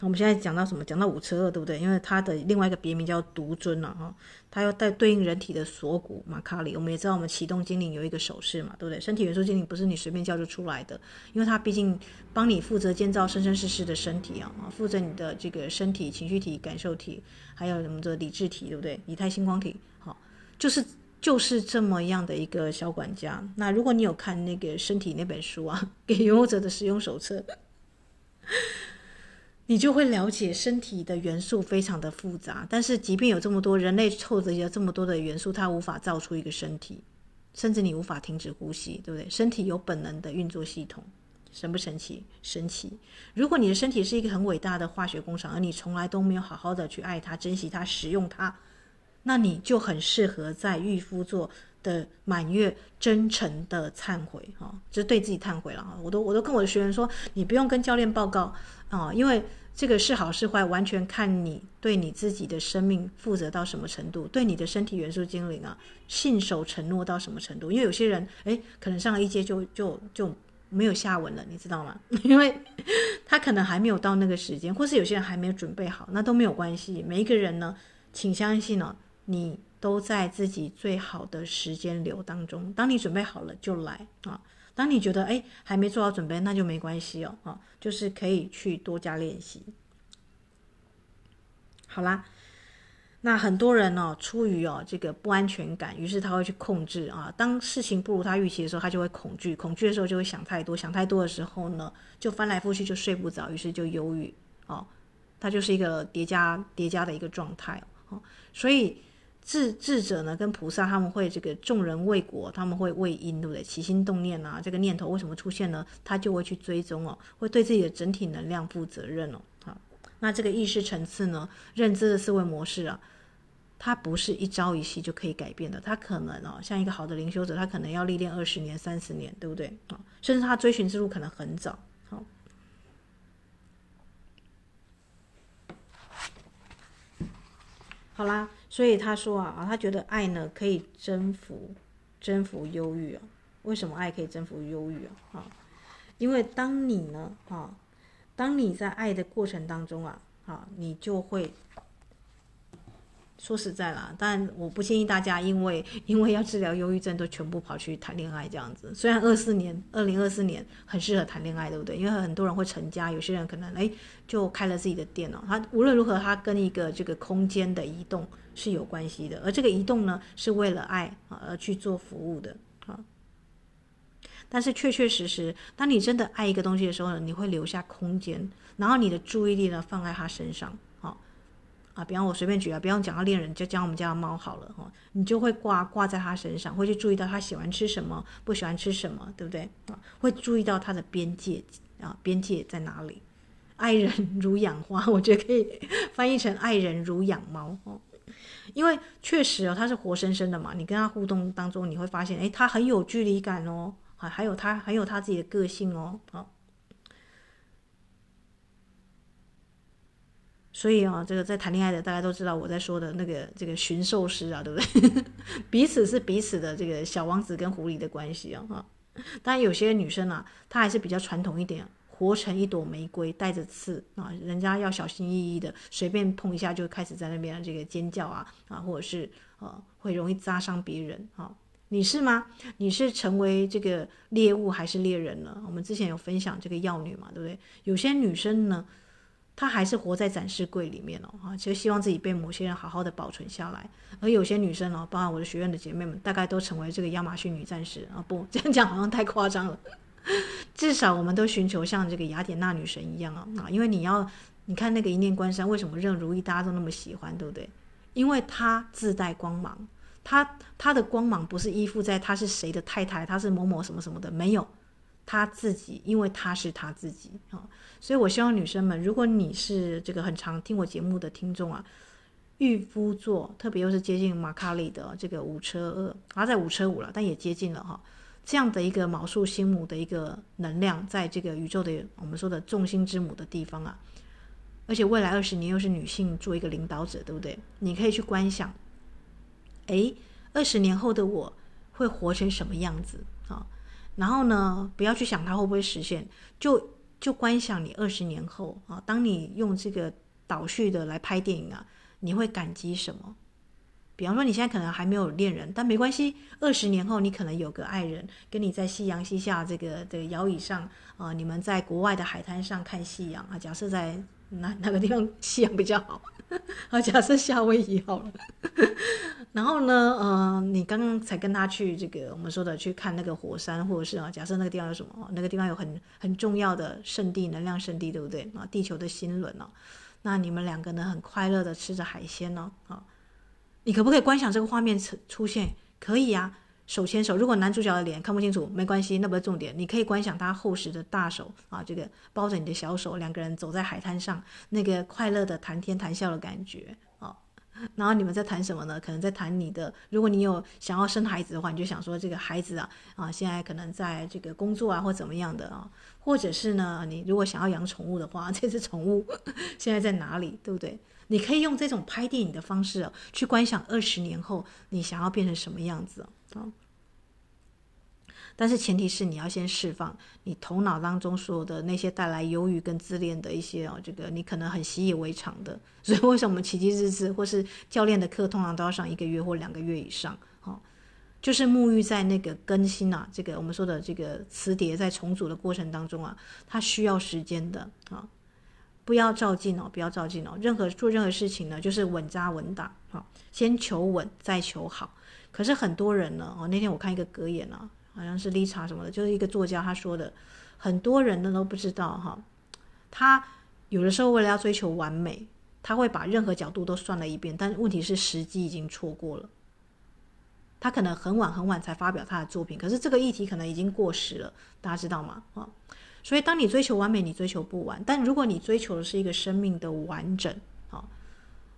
我们现在讲到什么？讲到五车二，对不对？因为它的另外一个别名叫独尊了哈，它要带对应人体的锁骨马卡里。我们也知道，我们启动精灵有一个手势嘛，对不对？身体元素精灵不是你随便叫就出来的，因为它毕竟帮你负责建造生生世世的身体啊，负责你的这个身体、情绪体、感受体，还有什么的理智体，对不对？以太星光体，好，就是就是这么样的一个小管家。那如果你有看那个身体那本书啊，给拥有者的使用手册。你就会了解身体的元素非常的复杂，但是即便有这么多人类凑着有这么多的元素，它无法造出一个身体，甚至你无法停止呼吸，对不对？身体有本能的运作系统，神不神奇？神奇！如果你的身体是一个很伟大的化学工厂，而你从来都没有好好的去爱它、珍惜它、使用它，那你就很适合在御夫座的满月真诚的忏悔，哈，就是对自己忏悔了哈！我都我都跟我的学员说，你不用跟教练报告啊，因为。这个是好是坏，完全看你对你自己的生命负责到什么程度，对你的身体元素精灵啊，信守承诺到什么程度。因为有些人，哎，可能上了一阶就就就没有下文了，你知道吗？因为他可能还没有到那个时间，或是有些人还没有准备好，那都没有关系。每一个人呢，请相信呢，你都在自己最好的时间流当中。当你准备好了，就来啊。当你觉得哎还没做好准备，那就没关系哦，啊，就是可以去多加练习。好啦，那很多人哦，出于哦这个不安全感，于是他会去控制啊。当事情不如他预期的时候，他就会恐惧，恐惧的时候就会想太多，想太多的时候呢，就翻来覆去就睡不着，于是就忧郁哦。他就是一个叠加叠加的一个状态哦，所以。智智者呢，跟菩萨他们会这个众人为果，他们会为因，对不对？起心动念啊，这个念头为什么出现呢？他就会去追踪哦，会对自己的整体能量负责任哦。好，那这个意识层次呢，认知的思维模式啊，它不是一朝一夕就可以改变的，它可能哦，像一个好的灵修者，他可能要历练二十年、三十年，对不对？啊，甚至他追寻之路可能很早。好，好啦。所以他说啊啊，他觉得爱呢可以征服，征服忧郁啊。为什么爱可以征服忧郁啊？啊，因为当你呢啊，当你在爱的过程当中啊啊，你就会。说实在啦，但我不建议大家，因为因为要治疗忧郁症，都全部跑去谈恋爱这样子。虽然二四年，二零二四年很适合谈恋爱，对不对？因为很多人会成家，有些人可能哎就开了自己的店哦。他无论如何，他跟一个这个空间的移动是有关系的，而这个移动呢，是为了爱啊而去做服务的啊。但是确确实实，当你真的爱一个东西的时候呢，你会留下空间，然后你的注意力呢放在他身上。啊，比方我随便举啊，比方讲到恋人，就讲我们家的猫好了哈，你就会挂挂在他身上，会去注意到他喜欢吃什么，不喜欢吃什么，对不对啊？会注意到他的边界啊，边界在哪里？爱人如养花，我觉得可以翻译成爱人如养猫哦，因为确实哦，他是活生生的嘛，你跟他互动当中，你会发现，诶，他很有距离感哦，还还有他很有他自己的个性哦，好。所以啊，这个在谈恋爱的大家都知道我在说的那个这个驯兽师啊，对不对？彼此是彼此的这个小王子跟狐狸的关系啊。哈，当然有些女生啊，她还是比较传统一点，活成一朵玫瑰带着刺啊，人家要小心翼翼的，随便碰一下就开始在那边这个尖叫啊啊，或者是呃会容易扎伤别人啊。你是吗？你是成为这个猎物还是猎人呢？我们之前有分享这个药女嘛，对不对？有些女生呢。她还是活在展示柜里面哦，哈，其实希望自己被某些人好好的保存下来。而有些女生哦，包括我的学院的姐妹们，大概都成为这个亚马逊女战士啊！不，这样讲好像太夸张了。至少我们都寻求像这个雅典娜女神一样啊啊！因为你要，你看那个一念关山，为什么任如意大家都那么喜欢，对不对？因为她自带光芒。她她的光芒不是依附在她是谁的太太，她是某某什么什么的，没有，她自己，因为她是她自己啊。所以我希望女生们，如果你是这个很常听我节目的听众啊，御夫座，特别又是接近马卡里的这个五车二，他在五车五了，但也接近了哈。这样的一个卯宿星母的一个能量，在这个宇宙的我们说的众星之母的地方啊，而且未来二十年又是女性做一个领导者，对不对？你可以去观想。诶，二十年后的我会活成什么样子啊？然后呢，不要去想它会不会实现，就就观想你二十年后啊，当你用这个倒叙的来拍电影啊，你会感激什么？比方说你现在可能还没有恋人，但没关系，二十年后你可能有个爱人，跟你在夕阳西下这个这个摇椅上啊，你们在国外的海滩上看夕阳啊，假设在哪哪个地方 夕阳比较好？啊，假设夏威夷好了，然后呢，呃，你刚刚才跟他去这个我们说的去看那个火山，或者是啊，假设那个地方有什么？那个地方有很很重要的圣地，能量圣地，对不对？啊，地球的心轮哦，那你们两个呢，很快乐的吃着海鲜哦，啊，你可不可以观想这个画面出出现？可以啊。手牵手，如果男主角的脸看不清楚，没关系，那不是重点。你可以观想他厚实的大手啊，这个抱着你的小手，两个人走在海滩上，那个快乐的谈天谈笑的感觉啊。然后你们在谈什么呢？可能在谈你的，如果你有想要生孩子的话，你就想说这个孩子啊啊，现在可能在这个工作啊或怎么样的啊，或者是呢，你如果想要养宠物的话，这只宠物现在在哪里，对不对？你可以用这种拍电影的方式啊，去观想二十年后你想要变成什么样子啊。但是前提是你要先释放你头脑当中所有的那些带来忧郁跟自恋的一些哦，这个你可能很习以为常的。所以为什么我们奇迹日志或是教练的课通常都要上一个月或两个月以上？哦，就是沐浴在那个更新啊，这个我们说的这个磁碟在重组的过程当中啊，它需要时间的啊，不要照镜哦，不要照镜哦。任何做任何事情呢，就是稳扎稳打啊，先求稳再求好。可是很多人呢，哦，那天我看一个格言啊。好像是丽查什么的，就是一个作家他说的，很多人呢都不知道哈，他有的时候为了要追求完美，他会把任何角度都算了一遍，但问题是时机已经错过了，他可能很晚很晚才发表他的作品，可是这个议题可能已经过时了，大家知道吗？啊，所以当你追求完美，你追求不完，但如果你追求的是一个生命的完整，啊，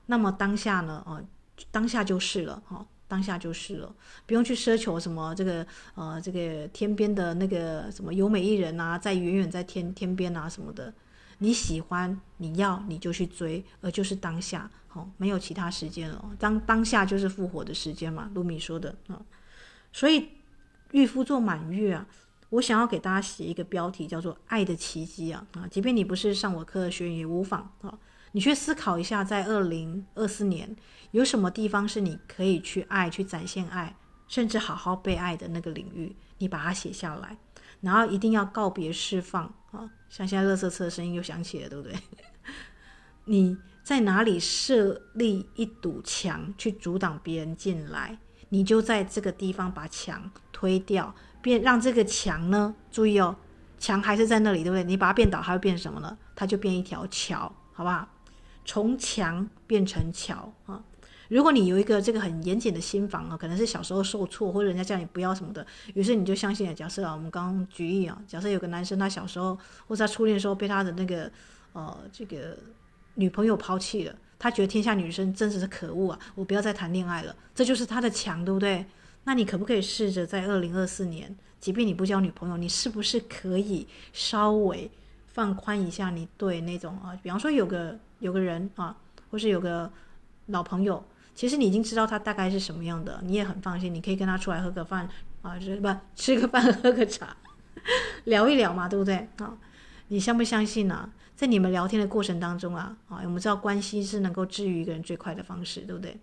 那么当下呢，啊，当下就是了，哈。当下就是了，不用去奢求什么这个呃这个天边的那个什么有美艺人啊，在远远在天天边啊什么的，你喜欢你要你就去追，而就是当下，好、哦、没有其他时间了。当当下就是复活的时间嘛，卢米说的啊、所以御夫座满月啊，我想要给大家写一个标题叫做“爱的奇迹”啊啊，即便你不是上我课的学员也无妨啊。你去思考一下，在二零二四年有什么地方是你可以去爱、去展现爱，甚至好好被爱的那个领域，你把它写下来，然后一定要告别释放啊！像现在垃圾车的声音又响起了，对不对？你在哪里设立一堵墙去阻挡别人进来，你就在这个地方把墙推掉，变让这个墙呢，注意哦，墙还是在那里，对不对？你把它变倒，它会变什么呢？它就变一条桥，好不好？从墙变成桥啊！如果你有一个这个很严谨的心房啊，可能是小时候受挫，或者人家叫你不要什么的，于是你就相信了。假设啊，我们刚刚举例啊，假设有个男生他小时候或者他初恋的时候被他的那个呃这个女朋友抛弃了，他觉得天下女生真是可恶啊！我不要再谈恋爱了，这就是他的墙，对不对？那你可不可以试着在二零二四年，即便你不交女朋友，你是不是可以稍微放宽一下你对那种啊，比方说有个。有个人啊，或是有个老朋友，其实你已经知道他大概是什么样的，你也很放心，你可以跟他出来喝个饭啊，就是不吃个饭喝个茶，聊一聊嘛，对不对啊？你相不相信呢、啊？在你们聊天的过程当中啊，啊，我们知道关系是能够治愈一个人最快的方式，对不对？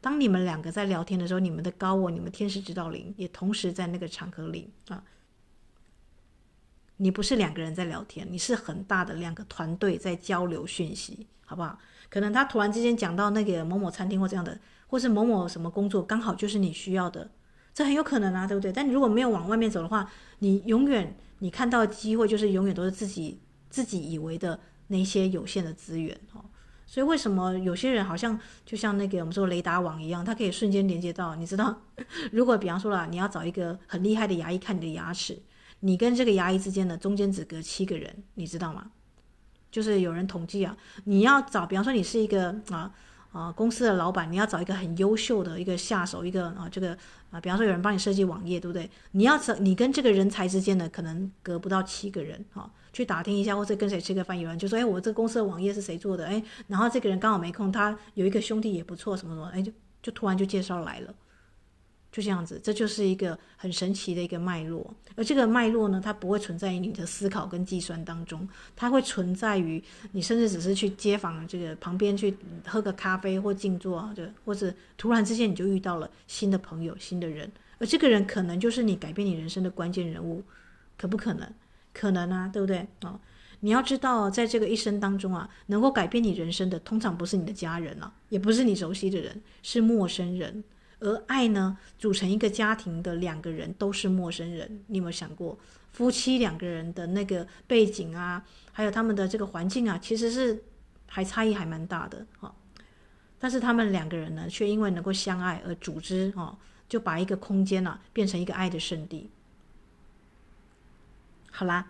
当你们两个在聊天的时候，你们的高我、你们天使指导灵也同时在那个场合里啊。你不是两个人在聊天，你是很大的两个团队在交流讯息，好不好？可能他突然之间讲到那个某某餐厅或这样的，或是某某什么工作，刚好就是你需要的，这很有可能啊，对不对？但你如果没有往外面走的话，你永远你看到机会就是永远都是自己自己以为的那些有限的资源哦。所以为什么有些人好像就像那个我们说雷达网一样，它可以瞬间连接到？你知道，如果比方说啦，你要找一个很厉害的牙医看你的牙齿，你跟这个牙医之间的中间只隔七个人，你知道吗？就是有人统计啊，你要找，比方说你是一个啊。啊，公司的老板，你要找一个很优秀的一个下手，一个啊，这个啊，比方说有人帮你设计网页，对不对？你要找你跟这个人才之间的可能隔不到七个人，哈、去打听一下，或者跟谁吃个饭，有人就说，哎，我这个公司的网页是谁做的？哎，然后这个人刚好没空，他有一个兄弟也不错，什么什么，哎，就就突然就介绍来了。就这样子，这就是一个很神奇的一个脉络。而这个脉络呢，它不会存在于你的思考跟计算当中，它会存在于你甚至只是去街坊这个旁边去喝个咖啡或静坐啊，就或者突然之间你就遇到了新的朋友、新的人，而这个人可能就是你改变你人生的关键人物，可不可能？可能啊，对不对？啊、你要知道，在这个一生当中啊，能够改变你人生的，通常不是你的家人啊，也不是你熟悉的人，是陌生人。而爱呢，组成一个家庭的两个人都是陌生人。你有没有想过，夫妻两个人的那个背景啊，还有他们的这个环境啊，其实是还差异还蛮大的哈。但是他们两个人呢，却因为能够相爱而组织哦，就把一个空间啊变成一个爱的圣地。好啦，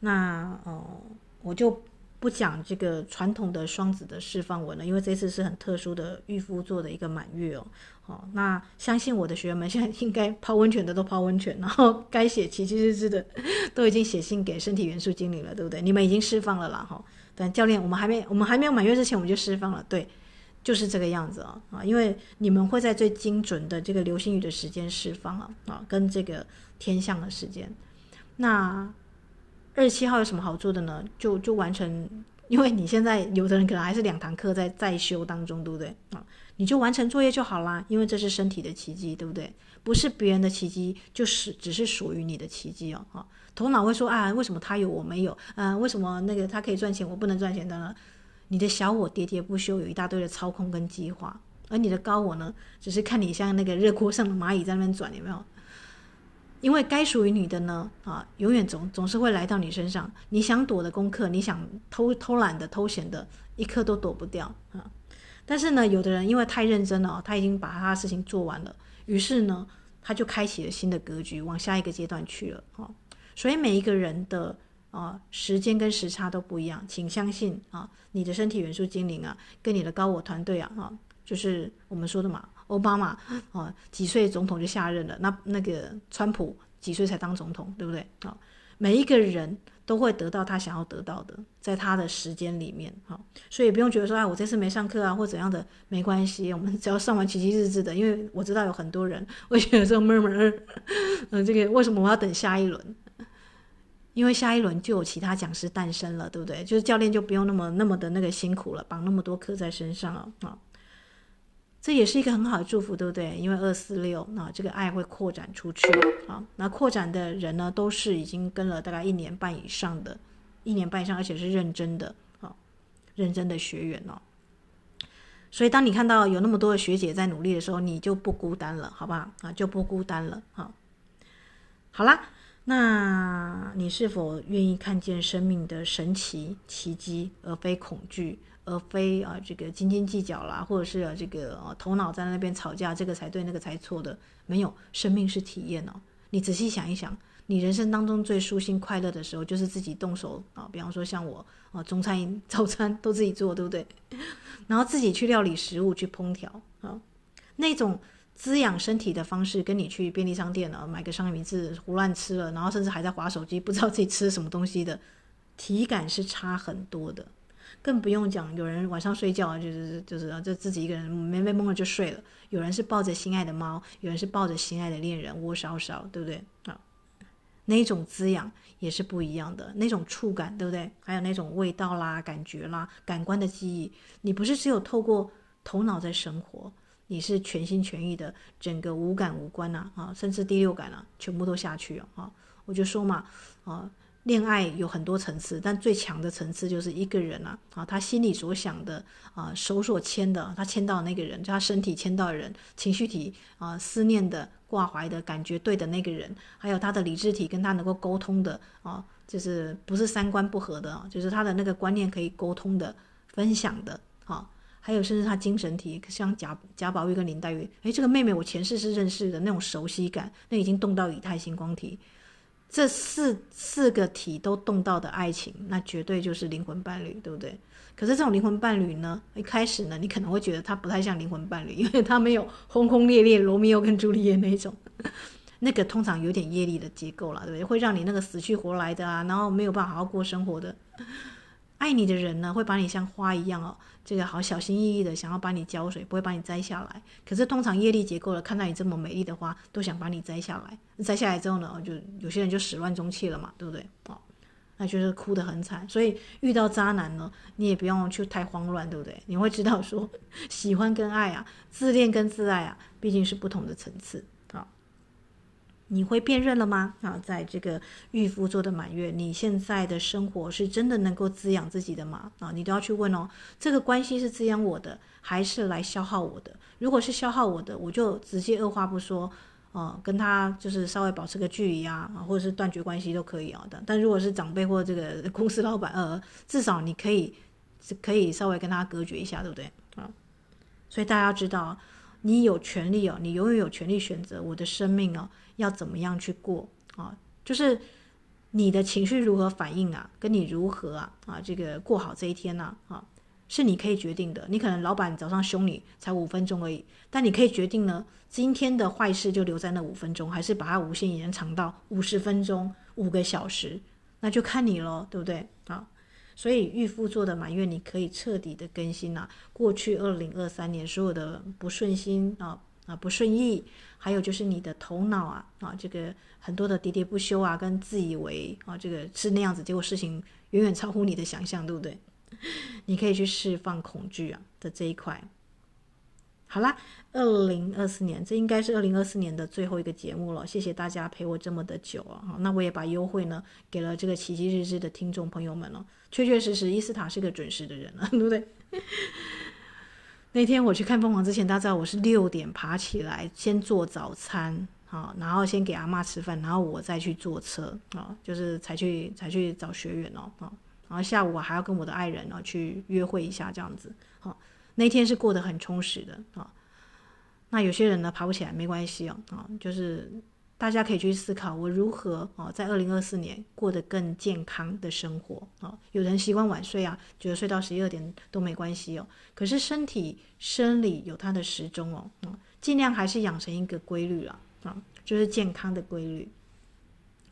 那哦，我就。不讲这个传统的双子的释放文了，因为这次是很特殊的御夫座的一个满月哦。好，那相信我的学员们现在应该泡温泉的都泡温泉，然后该写奇迹日志的 都已经写信给身体元素经理了，对不对？你们已经释放了啦哈。但教练，我们还没我们还没有满月之前，我们就释放了，对，就是这个样子啊啊！因为你们会在最精准的这个流星雨的时间释放了啊，跟这个天象的时间，那。二十七号有什么好做的呢？就就完成，因为你现在有的人可能还是两堂课在在修当中，对不对啊？你就完成作业就好啦，因为这是身体的奇迹，对不对？不是别人的奇迹，就是只是属于你的奇迹哦。哈，头脑会说啊，为什么他有我没有？啊，为什么那个他可以赚钱，我不能赚钱的呢？你的小我喋喋不休，有一大堆的操控跟计划，而你的高我呢，只是看你像那个热锅上的蚂蚁在那边转，有没有？因为该属于你的呢，啊，永远总总是会来到你身上。你想躲的功课，你想偷偷懒的、偷闲的，一刻都躲不掉啊。但是呢，有的人因为太认真了，他已经把他的事情做完了，于是呢，他就开启了新的格局，往下一个阶段去了。啊，所以每一个人的啊时间跟时差都不一样，请相信啊，你的身体元素精灵啊，跟你的高我团队啊，哈，就是我们说的嘛。奥巴马啊，几岁总统就下任了？那那个川普几岁才当总统？对不对？啊，每一个人都会得到他想要得到的，在他的时间里面，哈，所以不用觉得说，哎，我这次没上课啊，或怎样的，没关系，我们只要上完奇迹日志的，因为我知道有很多人会觉得这个闷闷，嗯，这个为什么我要等下一轮？因为下一轮就有其他讲师诞生了，对不对？就是教练就不用那么那么的那个辛苦了，绑那么多课在身上了，啊。这也是一个很好的祝福，对不对？因为二四六，那这个爱会扩展出去啊。那扩展的人呢，都是已经跟了大概一年半以上的，一年半以上，而且是认真的啊，认真的学员哦。所以，当你看到有那么多的学姐在努力的时候，你就不孤单了，好不好？啊，就不孤单了。好，好啦，那你是否愿意看见生命的神奇奇迹，而非恐惧？而非啊，这个斤斤计较啦，或者是啊，这个啊，头脑在那边吵架，这个才对，那个才错的，没有。生命是体验哦。你仔细想一想，你人生当中最舒心快乐的时候，就是自己动手啊。比方说像我啊，中餐、早餐都自己做，对不对？然后自己去料理食物，去烹调啊，那种滋养身体的方式，跟你去便利商店啊买个三明治胡乱吃了，然后甚至还在划手机，不知道自己吃什么东西的，体感是差很多的。更不用讲，有人晚上睡觉就是就是就自己一个人没没懵了就睡了。有人是抱着心爱的猫，有人是抱着心爱的恋人窝烧烧，对不对啊？那种滋养也是不一样的，那种触感，对不对？还有那种味道啦、感觉啦、感官的记忆，你不是只有透过头脑在生活，你是全心全意的，整个五感五官呐啊，甚至第六感啊，全部都下去了啊！我就说嘛啊。恋爱有很多层次，但最强的层次就是一个人啊，啊，他心里所想的啊，手所牵的，他牵到那个人，就他身体牵到人，情绪体啊，思念的、挂怀的感觉对的那个人，还有他的理智体跟他能够沟通的啊，就是不是三观不合的，就是他的那个观念可以沟通的、分享的啊，还有甚至他精神体，像贾贾宝玉跟林黛玉，诶，这个妹妹我前世是认识的那种熟悉感，那已经动到以太星光体，这四四个体都动到的爱情，那绝对就是灵魂伴侣，对不对？可是这种灵魂伴侣呢，一开始呢，你可能会觉得他不太像灵魂伴侣，因为他没有轰轰烈烈罗密欧跟朱丽叶那种。那个通常有点业力的结构了，对不对？会让你那个死去活来的啊，然后没有办法好好过生活的。爱你的人呢，会把你像花一样哦，这个好小心翼翼的想要把你浇水，不会把你摘下来。可是通常业力结构的，看到你这么美丽的花，都想把你摘下来。摘下来之后呢，就有些人就始乱终弃了嘛，对不对？哦，那就是哭得很惨。所以遇到渣男呢，你也不用去太慌乱，对不对？你会知道说，喜欢跟爱啊，自恋跟自爱啊，毕竟是不同的层次。你会辨认了吗？啊，在这个御夫座的满月，你现在的生活是真的能够滋养自己的吗？啊，你都要去问哦。这个关系是滋养我的，还是来消耗我的？如果是消耗我的，我就直接二话不说，啊，跟他就是稍微保持个距离啊，或者是断绝关系都可以啊的。但如果是长辈或这个 公司老板，呃，至少你可以可以稍微跟他隔绝一下，对不对？啊，所以大家要知道，你有权利哦，你永远有权利选择我的生命哦。要怎么样去过啊？就是你的情绪如何反应啊？跟你如何啊啊这个过好这一天呢？啊，是你可以决定的。你可能老板早上凶你才五分钟而已，但你可以决定呢，今天的坏事就留在那五分钟，还是把它无限延长到五十分钟、五个小时，那就看你咯，对不对？啊，所以预付做的满月，你可以彻底的更新啊，过去二零二三年所有的不顺心啊。啊，不顺意，还有就是你的头脑啊，啊，这个很多的喋喋不休啊，跟自以为啊，这个是那样子，结果事情远远超乎你的想象，对不对？你可以去释放恐惧啊的这一块。好啦，二零二四年，这应该是二零二四年的最后一个节目了，谢谢大家陪我这么的久啊，好，那我也把优惠呢给了这个奇迹日志的听众朋友们了，确确实实伊斯塔是个准时的人了，对不对？那天我去看凤凰之前，大家知道我是六点爬起来，先做早餐，啊，然后先给阿嬷吃饭，然后我再去坐车，啊，就是才去才去找学员哦，啊，然后下午我还要跟我的爱人呢去约会一下，这样子，啊，那天是过得很充实的，啊，那有些人呢爬不起来没关系哦，啊，就是。大家可以去思考，我如何啊，在二零二四年过得更健康的生活啊？有人习惯晚睡啊，觉得睡到十一二点都没关系哦。可是身体生理有它的时钟哦，啊，尽量还是养成一个规律啊，啊，就是健康的规律。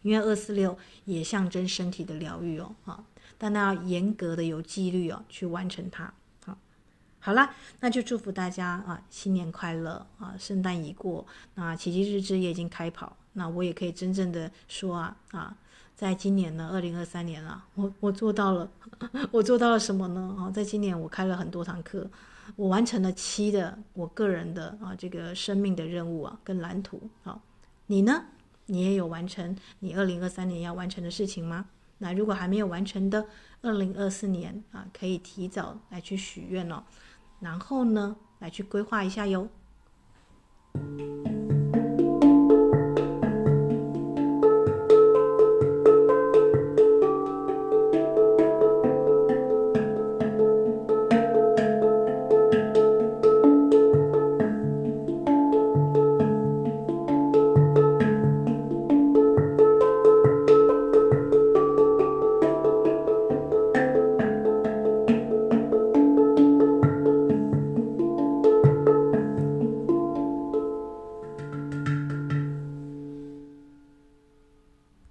因为二四六也象征身体的疗愈哦，啊，但那要严格的有纪律哦，去完成它。好，啦，那就祝福大家啊，新年快乐啊，圣诞已过，那奇迹日志也已经开跑。那我也可以真正的说啊啊，在今年呢，二零二三年啊，我 我做到了，我做到了什么呢？啊，在今年我开了很多堂课，我完成了七的我个人的啊这个生命的任务啊跟蓝图。好，你呢？你也有完成你二零二三年要完成的事情吗？那如果还没有完成的，二零二四年啊，可以提早来去许愿哦，然后呢来去规划一下哟。